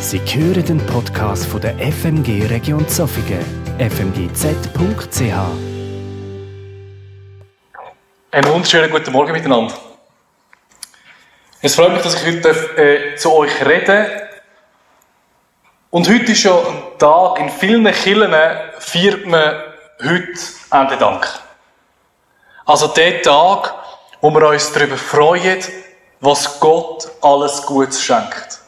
Sie hören den Podcast von der FMG Region Zofingen, fmgz.ch. Einen wunderschönen guten Morgen miteinander. Es freut mich, dass ich heute äh, zu euch rede. Und heute ist ja ein Tag, in vielen Kirchen feiert man heute Ende Dank. Also der Tag, wo wir uns darüber freuen, was Gott alles Gutes schenkt.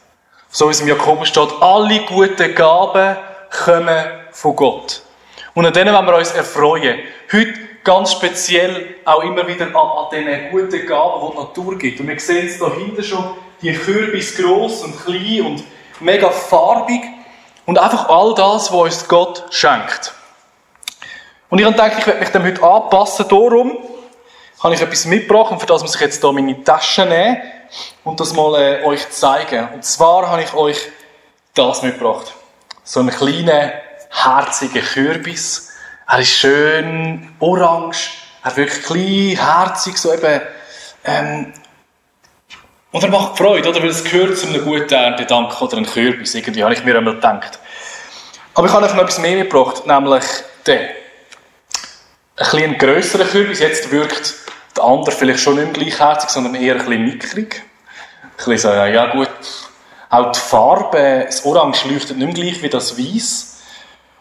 So wie es im Jakobus steht, alle guten Gaben kommen von Gott. Und an denen wollen wir uns erfreuen. Heute ganz speziell auch immer wieder an, an diesen guten Gaben, die die Natur gibt. Und wir sehen es da hinten schon, die Kürbis gross und klein und mega farbig. Und einfach all das, was uns Gott schenkt. Und ich habe gedacht, ich werde mich dem heute anpassen. Darum habe ich etwas mitgebracht und für das muss ich jetzt hier meine Tasche nehmen und das mal äh, euch zeigen. Und zwar habe ich euch das mitgebracht. So einen kleinen, herzigen Kürbis. Er ist schön orange. Er wirklich klein, herzig, so eben, ähm, und er macht Freude, oder? Weil es gehört zu einem guten Erntedank oder einem Kürbis. Irgendwie habe ich mir einmal gedacht. Aber ich habe noch etwas mehr mitgebracht, nämlich den. Ein bisschen grösserer Kürbis. Jetzt wirkt der andere vielleicht schon nicht mehr gleichherzig, sondern eher ein bisschen mickrig. Ein bisschen so, ja gut, auch die Farbe, das Orange leuchtet nicht mehr gleich wie das Weiß.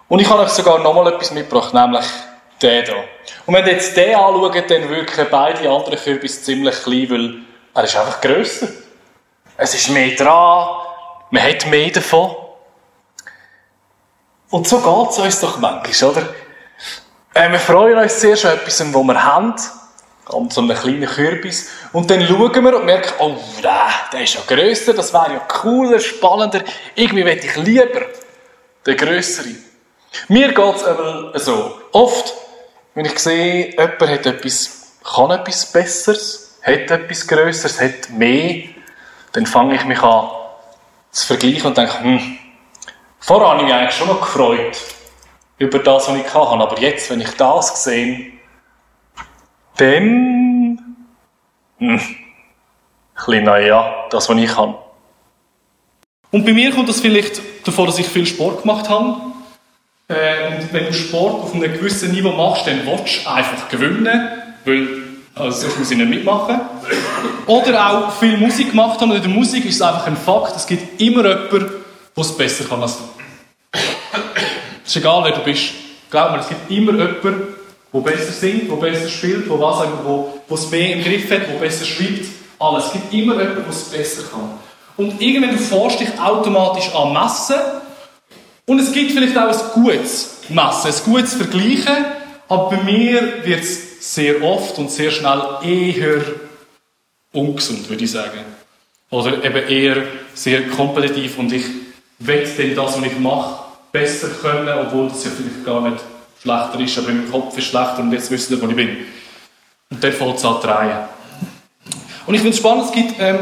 Und ich habe euch sogar noch mal etwas mitgebracht, nämlich den hier. Und wenn ihr jetzt den anschaut, dann wirken beide anderen Kürbisse ziemlich klein, weil er ist einfach grösser. Es ist mehr dran, man hat mehr davon. Und so geht es uns doch manchmal, oder? Äh, wir freuen uns zuerst an etwas, was wir haben, an so kleinen Kürbis. Und dann schauen wir und merken, oh, der ist ja grösser, das wäre ja cooler, spannender. Irgendwie möchte ich lieber den grösseren. Mir geht es aber so. Oft, wenn ich sehe, jemand hat etwas, kann etwas Besseres, hat etwas Grösseres, hat mehr, dann fange ich mich an zu vergleichen und denke, hm, vorher habe ich mich eigentlich schon noch gefreut über das, was ich hatte. Aber jetzt, wenn ich das sehe, dann, hm, ein bisschen, naja, das, was ich kann. Und bei mir kommt das vielleicht davon, dass ich viel Sport gemacht habe. Äh, und wenn du Sport auf einem gewissen Niveau machst, dann willst du einfach gewinnen, weil also sonst muss ich nicht mitmachen. Oder auch viel Musik gemacht haben. Und in der Musik ist es einfach ein Fakt, es gibt immer jemanden, der es besser kann als du. Es ist egal, wer du bist. Glaub mir, es gibt immer jemanden, der besser singt, der besser spielt, der was wo, wo es mehr im Griff hat, der besser schreibt. Alles. Es gibt immer jemanden, der es besser kann. Und irgendwann forschst dich automatisch an Messen. Und es gibt vielleicht auch ein gutes Messen, ein gutes Vergleichen. Aber bei mir wird es sehr oft und sehr schnell eher ungesund, würde ich sagen. Oder eben eher sehr kompetitiv und ich will dann das, was ich mache, besser können, obwohl das ja vielleicht gar nicht schlechter ist, aber mein Kopf ist schlechter und jetzt wissen wir, wo ich bin. Und dann fängt es an zu drehen. Und ich finde es spannend, es gibt ähm,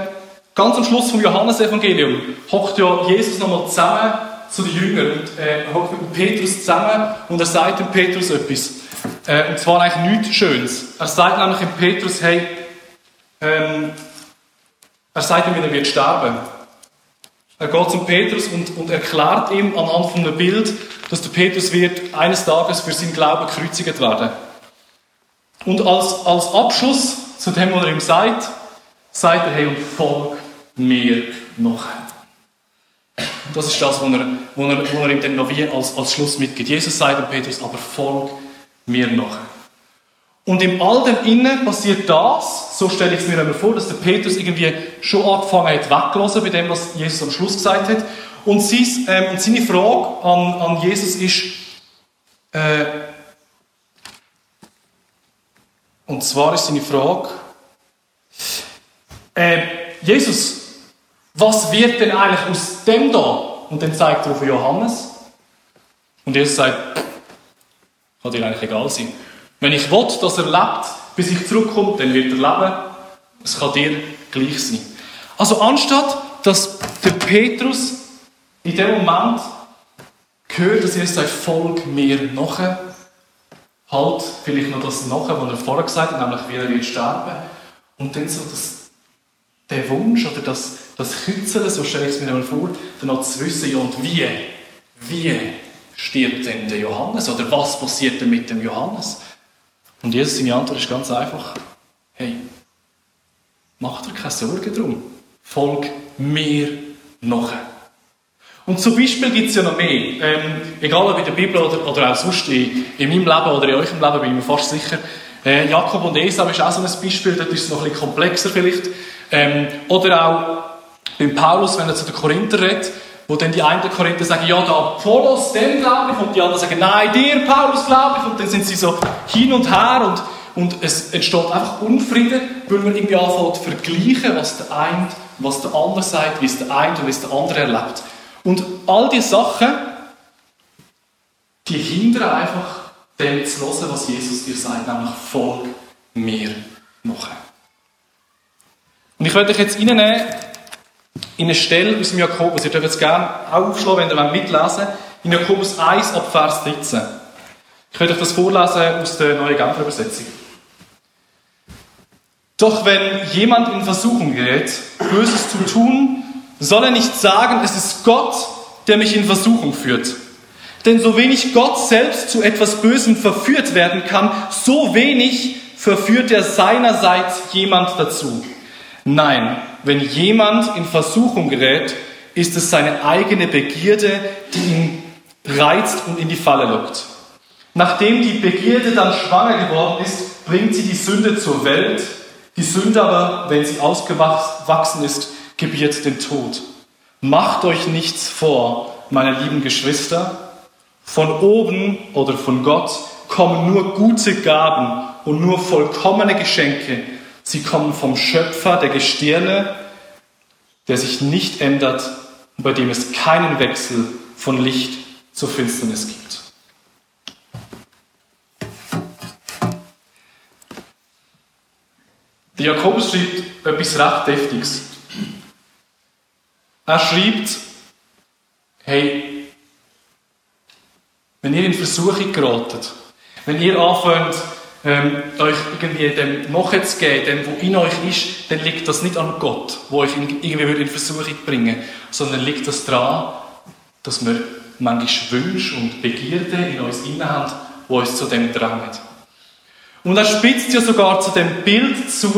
ganz am Schluss vom Johannesevangelium hockt ja Jesus nochmal zusammen zu den Jüngern und äh, hockt mit Petrus zusammen und er sagt dem Petrus etwas. Äh, und zwar eigentlich nichts Schönes. Er sagt nämlich dem Petrus, hey, ähm, er sagt ihm, er wird sterben. Er geht zum Petrus und, und erklärt ihm anhand von einem Bild, dass der Petrus wird eines Tages für seinen Glauben gekreuzigt werden. Und als, als Abschluss zu dem, was er ihm sagt, sagt er, hey, und folg mir noch. Das ist das, was er, was er, was er ihm dann noch wie als, als Schluss mitgibt. Jesus sagt dem Petrus, aber folg mir noch. Und im all dem Innen passiert das, so stelle ich es mir einmal vor, dass der Petrus irgendwie schon angefangen hat wegzulassen bei dem, was Jesus am Schluss gesagt hat. Und, sein, ähm, und seine Frage an, an Jesus ist, äh, und zwar ist seine Frage, äh, Jesus, was wird denn eigentlich aus dem da? Und dann zeigt er auf Johannes. Und Jesus sagt, kann dir eigentlich egal sein. Wenn ich will, dass er lebt, bis ich zurückkomme, dann wird er leben. Es kann dir gleich sein. Also anstatt, dass der Petrus in dem Moment hört, dass Jesus sagt, folg mir nachher, halt vielleicht noch das nachher, was er vorher gesagt hat, nämlich wie er wird sterben. Und dann so das, der Wunsch oder das, das Kützeln, so stelle ich es mir mal vor, dann noch zu wissen, ja, und wie, wie stirbt denn der Johannes oder was passiert denn mit dem Johannes? Und Jesus, seine Antwort ist ganz einfach, hey, mach dir keine Sorgen drum, folg mir nachher. Und zum Beispiel gibt es ja noch mehr. Ähm, egal ob in der Bibel oder, oder auch sonst in, in meinem Leben oder in eurem Leben, bin ich mir fast sicher. Äh, Jakob und Esau ist auch so ein Beispiel, dort ist es noch ein bisschen komplexer vielleicht. Ähm, oder auch beim Paulus, wenn er zu den Korinther redet, wo dann die einen Korinther sagen, ja, da Apollos, dem glaube ich, und die anderen sagen, nein, dir, Paulus, glaube ich, und dann sind sie so hin und her und, und es entsteht einfach Unfrieden, weil man irgendwie anfängt zu vergleichen, was der eine, was der andere sagt, wie es der eine und wie es der andere erlebt. Und all diese Sachen, die hindern einfach, dem zu hören, was Jesus dir sagt, nämlich folg mir nachher. Und ich werde euch jetzt reinnehmen in eine Stelle aus dem Jakobus. Ihr dürft es gerne auch aufschlagen, wenn ihr mitlesen wollt. In Jakobus 1 ab Vers 13. Ich werde euch das vorlesen aus der neuen Genfer Übersetzung. Doch wenn jemand in Versuchung gerät, Böses zu tun, soll er nicht sagen, es ist Gott, der mich in Versuchung führt. Denn so wenig Gott selbst zu etwas Bösem verführt werden kann, so wenig verführt er seinerseits jemand dazu. Nein, wenn jemand in Versuchung gerät, ist es seine eigene Begierde, die ihn reizt und in die Falle lockt. Nachdem die Begierde dann schwanger geworden ist, bringt sie die Sünde zur Welt. Die Sünde aber, wenn sie ausgewachsen ist, gebiert den Tod. Macht euch nichts vor, meine lieben Geschwister. Von oben oder von Gott kommen nur gute Gaben und nur vollkommene Geschenke. Sie kommen vom Schöpfer der Gestirne, der sich nicht ändert und bei dem es keinen Wechsel von Licht zur Finsternis gibt. Der Jakobus schreibt etwas recht Deftiges. Er schreibt, hey, wenn ihr in Versuchung geratet, wenn ihr anfängt, ähm, euch irgendwie dem nachzugeben, dem, wo in euch ist, dann liegt das nicht an Gott, wo euch irgendwie in Versuchung bringen sondern liegt das daran, dass wir manchmal Wünsche und Begierden in uns inne haben, die uns zu dem drängen. Und er spitzt ja sogar zu dem Bild zu,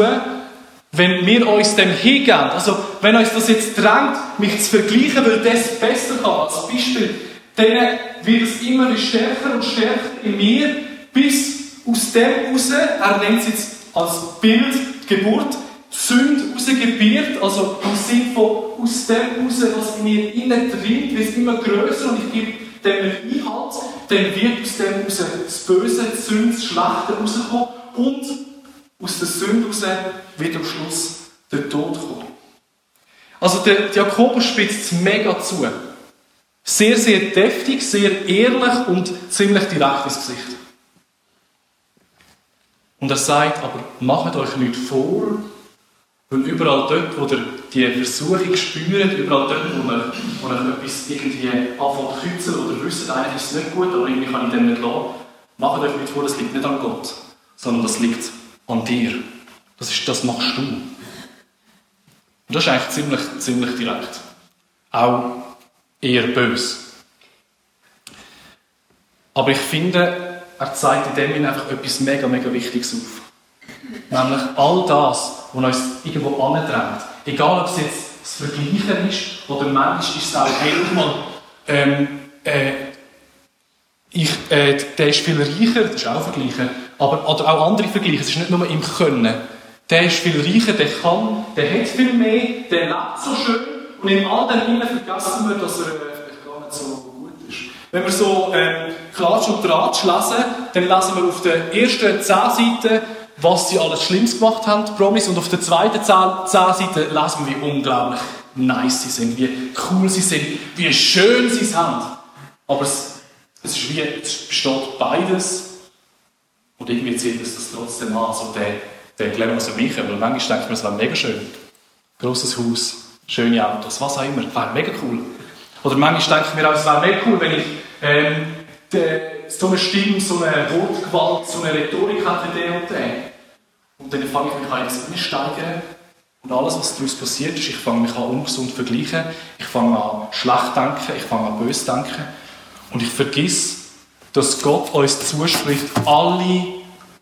wenn wir uns dem hingeben, also wenn uns das jetzt drängt, mich zu vergleichen, weil das besser kann, als Beispiel, dann wird es immer stärker und stärker in mir, bis aus dem heraus, er nennt es jetzt als Bild Geburt, Sünde rausgebiert, also im Sinne von aus dem heraus, was in mir innen drin, wird es immer größer und ich gebe dem Einhalt, dann wird aus dem heraus das Böse, die Sünde, das Schlechte rauskommen und aus der Sünde heraus wird am Schluss der Tod kommen. Also der Jakobus spitzt es mega zu. Sehr, sehr deftig, sehr ehrlich und ziemlich direkt ins Gesicht. Und er sagt, aber macht euch nicht vor, weil überall dort, wo ihr die Versuchung spürt, überall dort, wo ihr, wo ihr etwas irgendwie anfängt zu kützen oder wisst, eigentlich ist es nicht gut, aber irgendwie kann ich dem nicht lassen, macht euch nicht vor, das liegt nicht an Gott, sondern das liegt an dir. Das, ist, das machst du. Und das ist eigentlich ziemlich, ziemlich direkt. Auch eher böse. Aber ich finde, er zeigt in dem einfach etwas mega, mega Wichtiges auf. Nämlich all das, was uns irgendwo andrängt. Egal, ob es jetzt das Vergleichen ist oder manchmal ist es auch, hey, ähm, äh, ich, äh, der ist viel reicher, das ist auch Vergleichen, aber oder auch andere Vergleiche, es ist nicht nur im Können. Der ist viel reicher, der kann, der hat viel mehr, der lebt so schön und in all dem vergessen wir, dass er äh, gar nicht so wenn wir so ähm, Klatsch und Tratsch lesen, dann lesen wir auf der ersten zehn Seiten, was sie alles Schlimmes gemacht haben, Promis, und auf der zweiten zehn Seiten lesen wir, wie unglaublich nice sie sind, wie cool sie sind, wie schön sie sind. Aber es, es ist wie, es besteht beides und irgendwie zieht es das trotzdem an. Also der, der Glamour so mich, weil manchmal denke ich mir, es wäre mega schön. Grosses Haus, schöne Autos, was auch immer, wäre mega cool. Oder manchmal denke ich mir auch, es wäre mega cool, wenn ich ähm, de, so eine Stimme, so eine Wortgewalt, so eine Rhetorik hat wie der und der. Und dann fange ich mich an ins steigern Und alles, was daraus passiert ist, ich fange mich an ungesund zu vergleichen, ich fange an schlecht denken, ich fange an böse denken und ich vergiss, dass Gott uns zuspricht, alle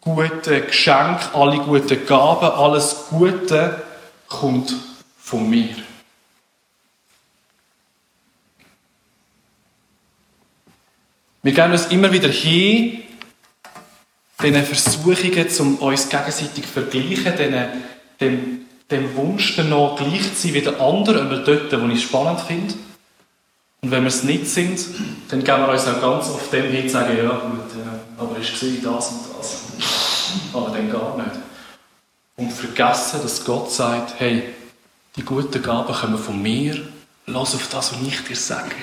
guten Geschenke, alle guten Gaben, alles Gute kommt von mir. Wir gehen uns immer wieder hin, diesen Versuchungen, um uns gegenseitig zu vergleichen, diesen, dem, dem Wunsch danach gleich zu sein wie der andere, immer dort, wo ich es spannend finde. Und wenn wir es nicht sind, dann gehen wir uns auch ganz oft dem hin und sagen, ja gut, ja, aber ich sehe das und das. Aber dann gar nicht. Und vergessen, dass Gott sagt, hey, die guten Gaben kommen von mir, lass auf das, was ich dir sage.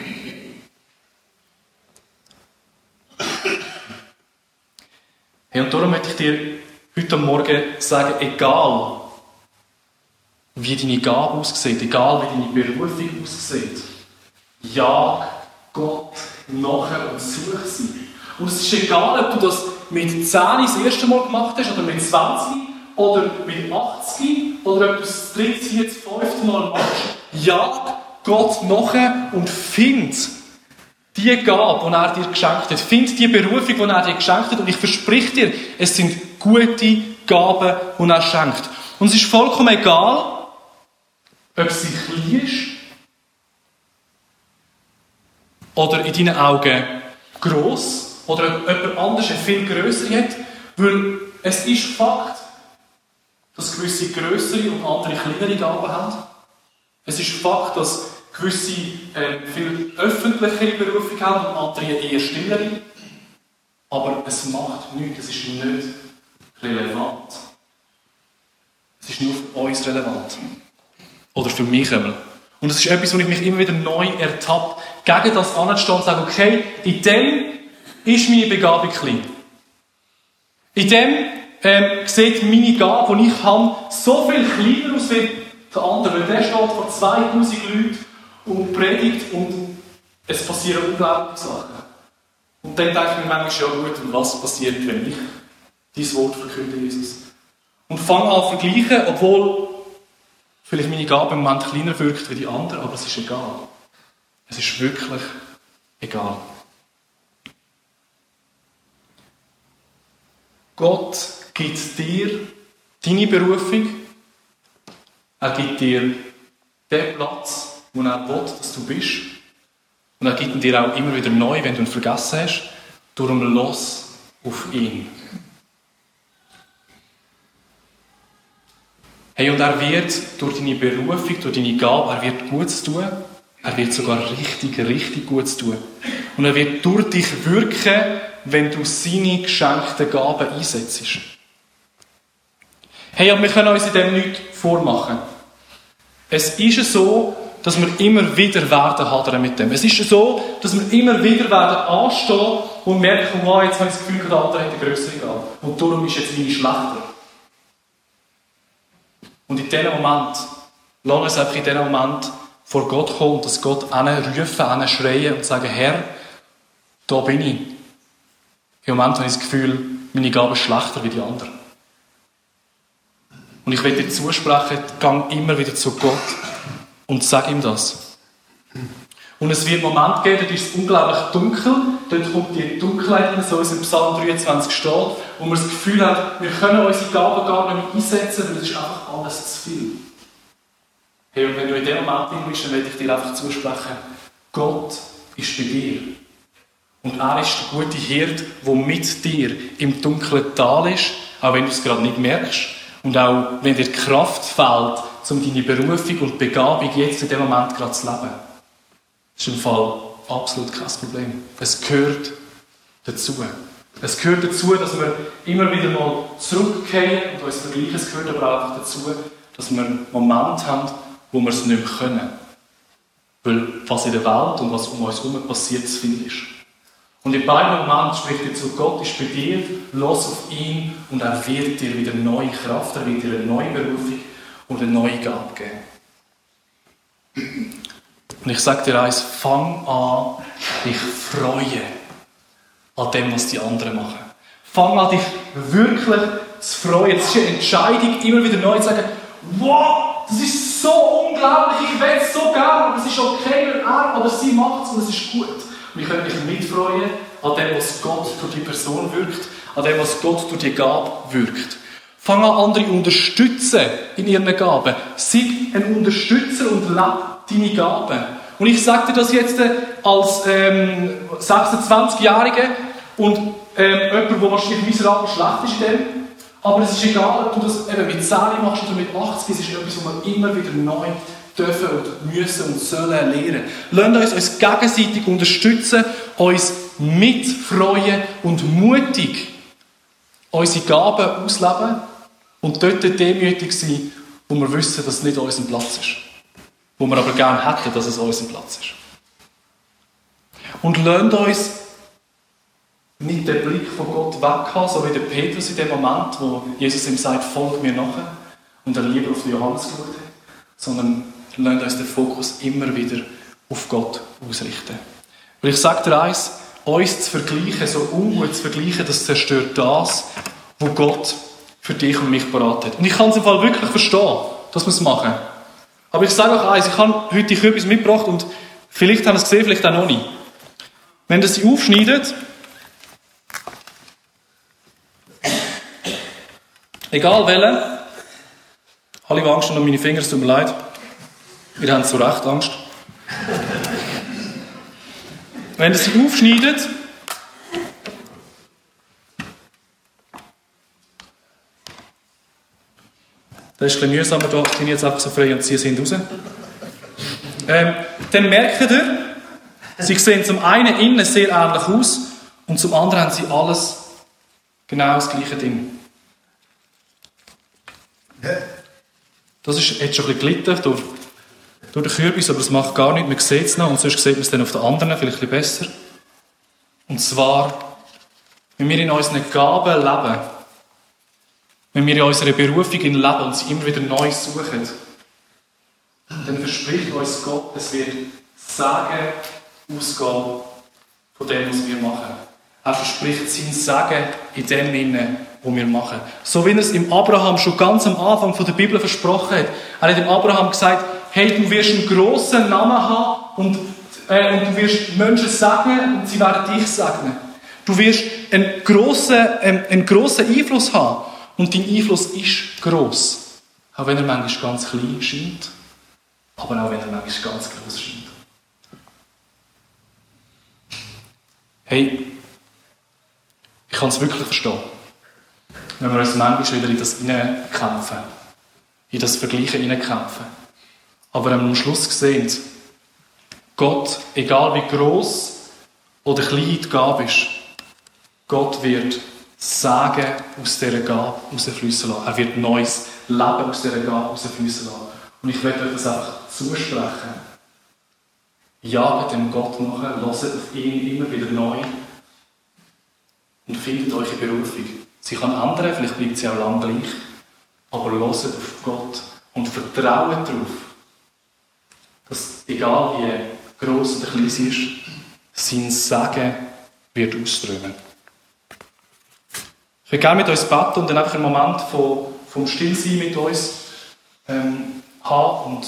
Hey, und darum möchte ich dir heute Morgen sagen, egal wie deine Gabe aussieht, egal wie deine Berufung aussieht, jag Gott nachher und such sie. Und es ist egal, ob du das mit 10 das erste Mal gemacht hast, oder mit 20, oder mit 80, oder ob du das dritte, vierte, fünfte Mal machst. Jag Gott nachher und find die Gabe, die er dir geschenkt hat. Find die Berufung, die er dir geschenkt hat. Und ich verspreche dir, es sind gute Gaben, die er schenkt. Und es ist vollkommen egal, ob sie klein ist oder in deinen Augen gross oder ob jemand anders eine viel größere hat. Weil es ist Fakt, dass gewisse größere und andere kleinere Gaben haben. Es ist Fakt, dass gewisse äh, viel öffentlichere Berufung haben und andere eher stillere. Aber es macht nichts, es ist nicht relevant. Es ist nur für uns relevant. Oder für mich einmal. Und es ist etwas, wo ich mich immer wieder neu ertappe, gegen das anzustehen und zu sagen, okay, in dem ist meine Begabung klein. In dem ähm, sieht meine Gabe, die ich habe, so viel kleiner aus wie der andere. Weil der steht vor 2000 Leuten und predigt und es passieren unglaubliche Sachen. Und dann denke ich mir manchmal, ja gut, und was passiert, wenn ich dein Wort verkünde, Jesus? Und fange an zu vergleichen, obwohl vielleicht meine Gabe im Moment kleiner wirkt wie die andere, aber es ist egal. Es ist wirklich egal. Gott gibt dir deine Berufung. Er gibt dir den Platz, wo er will, dass du bist. Und er gibt ihn dir auch immer wieder neu, wenn du ihn vergessen hast. Darum los auf ihn. Hey, und er wird durch deine Berufung, durch deine Gabe, er wird Gutes tun. Er wird sogar richtig, richtig Gutes tun. Und er wird durch dich wirken, wenn du seine geschenkten Gaben einsetzt. Hey, aber wir können uns in dem nichts vormachen. Es ist so, dass wir immer wieder werden hadern mit dem. Es ist so, dass wir immer wieder werden anstehen und merken, wow, jetzt habe ich das Gefühl, der andere hat eine größere Gabe. Und darum ist jetzt meine schlechter. Und in diesem Moment, lass uns einfach in diesem Moment vor Gott kommen und dass Gott rufen, schreien und sagen, Herr, da bin ich. Im Moment habe ich das Gefühl, meine Gabe ist schlechter wie die anderen. Und ich will dir zusprechen, gang immer wieder zu Gott und sag ihm das. Und es wird einen Moment geben, dort ist es unglaublich dunkel, dort kommt die Dunkelheit, so in Psalm 23 steht, wo man das Gefühl hat, wir können unsere Gaben gar nicht mehr einsetzen, weil es ist einfach alles zu viel. Hey, und wenn du in dem Moment bist, dann will ich dir einfach zusprechen, Gott ist bei dir. Und er ist der gute Hirt, der mit dir im dunklen Tal ist, auch wenn du es gerade nicht merkst. Und auch wenn dir Kraft fehlt, um deine Berufung und Begabung jetzt in dem Moment gerade zu leben. Das ist im Fall absolut kein Problem. Es gehört dazu. Es gehört dazu, dass wir immer wieder mal zurückkehren und uns vergleichen. Es gehört aber auch dazu, dass wir einen Moment haben, wo wir es nicht mehr können. Weil was in der Welt und was um uns herum passiert, zu viel ist. Und in beiden Momenten spricht er zu Gott ist bei dir, los auf ihn und er wird dir wieder neue Kraft, er wird dir eine neue Berufung und eine neue Gabe geben. Und ich sage dir eins, fang an, dich freuen an dem, was die anderen machen. Fang an, dich wirklich zu freuen. Es ist eine Entscheidung, immer wieder neu zu sagen, wow, das ist so unglaublich, ich will es so gerne, aber es ist okay, wenn er oder sie macht es und es ist gut. Und ich könnte mich mitfreuen an dem, was Gott durch die Person wirkt, an dem, was Gott durch die Gabe wirkt. Fang an, andere unterstützen in ihren Gaben. Sei ein Unterstützer und lebe deine Gaben. Und ich sage dir das jetzt äh, als ähm, 26-Jährige und ähm, jemand, der wahrscheinlich miserabel schlecht ist dem. Aber es ist egal, ob du das eben mit 10 machst oder mit 80, es ist etwas, was wir immer wieder neu dürfen und müssen und sollen lernen. Lasst uns uns gegenseitig unterstützen, uns mitfreuen und mutig unsere Gaben ausleben und dort demütig sein, wo wir wissen, dass es nicht unser Platz ist. Wo wir aber gerne hätten, dass es unser Platz ist. Und lasst uns nicht den Blick von Gott weghaben, so wie der Petrus in dem Moment, wo Jesus ihm sagt, folg mir nachher, und er lieber auf Johannes geschaut hat, sondern lasst uns den Fokus immer wieder auf Gott ausrichten. Weil ich sage dir eins, uns zu vergleichen, so ungut zu vergleichen, das zerstört das, was Gott für dich und mich parat hat. Und ich kann es im Fall wirklich verstehen, dass wir es machen. Aber ich sage euch eins, ich habe heute etwas mitgebracht und vielleicht haben Sie es gesehen, vielleicht auch noch nicht. Wenn ihr sie aufschneidet, egal welche, alle haben Angst um meine Finger, es tut mir leid. Wir haben zu Recht Angst. Wenn ihr sie aufschneidet, das ist ein bisschen mühsamer, da bin ich jetzt einfach so frei und ziehe sie raus. Ähm, dann merkt ihr, sie sehen zum einen innen sehr ähnlich aus und zum anderen haben sie alles genau das gleiche Ding. Das ist jetzt schon ein bisschen gelitten durch durch den Kürbis, aber das macht gar nichts, man sieht es noch und sonst sieht man es dann auf den anderen vielleicht ein bisschen besser. Und zwar, wenn wir in unseren Gaben leben, wenn wir in unserer Berufung in leben und sie immer wieder neu suchen, dann verspricht uns Gott, es wird Sagen ausgehen von dem, was wir machen. Er verspricht sein Sagen in dem Sinne, was wir machen. So wie er es im Abraham schon ganz am Anfang von der Bibel versprochen hat. Er hat dem Abraham gesagt, hey, du wirst einen grossen Namen haben und, äh, und du wirst Menschen segnen und sie werden dich segnen. Du wirst einen grossen, äh, einen grossen Einfluss haben und dein Einfluss ist gross. Auch wenn er manchmal ganz klein scheint, aber auch wenn er manchmal ganz groß scheint. Hey, ich kann es wirklich verstehen, wenn wir uns manchmal wieder in das hineinkämpfen, in das Vergleichen hineinkämpfen. Aber am Schluss sehen, Gott, egal wie groß oder klein die Gabe ist, Gott wird Sagen aus dieser Gabe rausfließen lassen. Er wird neues Leben aus dieser Gabe rausfließen lassen. Und ich werde euch das einfach zusprechen. Jagt dem Gott nachher, hört auf ihn immer wieder neu und findet eure Berufung. Sie kann ändern, vielleicht bleibt sie auch lang gleich, aber hört auf Gott und vertraut darauf, dass egal wie groß oder klein sie ist, sein Segen wird ausströmen. Ich würde gerne mit uns beten und dann einfach einen Moment von, vom Stillsein mit uns ähm, haben und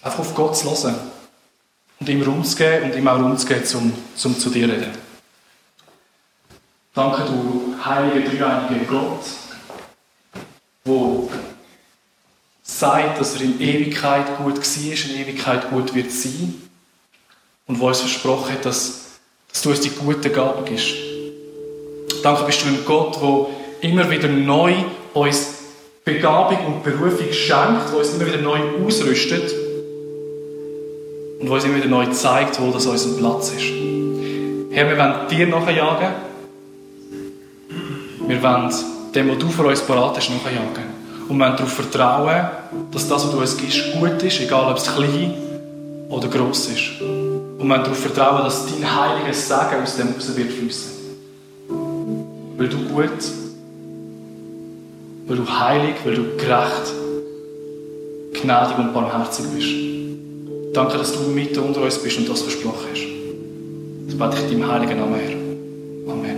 einfach auf Gott zu hören und ihm Raum zu geben und ihm auch Raum zu geben, um, um zu dir reden. Danke, du heilige, dreieinige Gott, wo sagt, dass er in Ewigkeit gut war, in Ewigkeit gut wird sein. Und wo uns versprochen hat, dass, dass du uns die guten Gaben gibst. Danke bist du ein Gott, der immer wieder neu uns Begabung und Berufung schenkt, der uns immer wieder neu ausrüstet und der uns immer wieder neu zeigt, wo das unser Platz ist. Herr, wir wollen dir nachjagen. Wir wollen dem, was du für uns parat hast, nachjagen. Und wir wollen darauf vertrauen, dass das, was du uns gibst, gut ist, egal ob es klein oder gross ist. Und wir wollen darauf vertrauen, dass dein heiliges Segen aus dem raus wird fließen. Weil du gut, weil du heilig, weil du gerecht, gnädig und barmherzig bist. Danke, dass du mitten unter uns bist und das versprochen hast. Das bete ich in deinem heiligen Namen, Herr.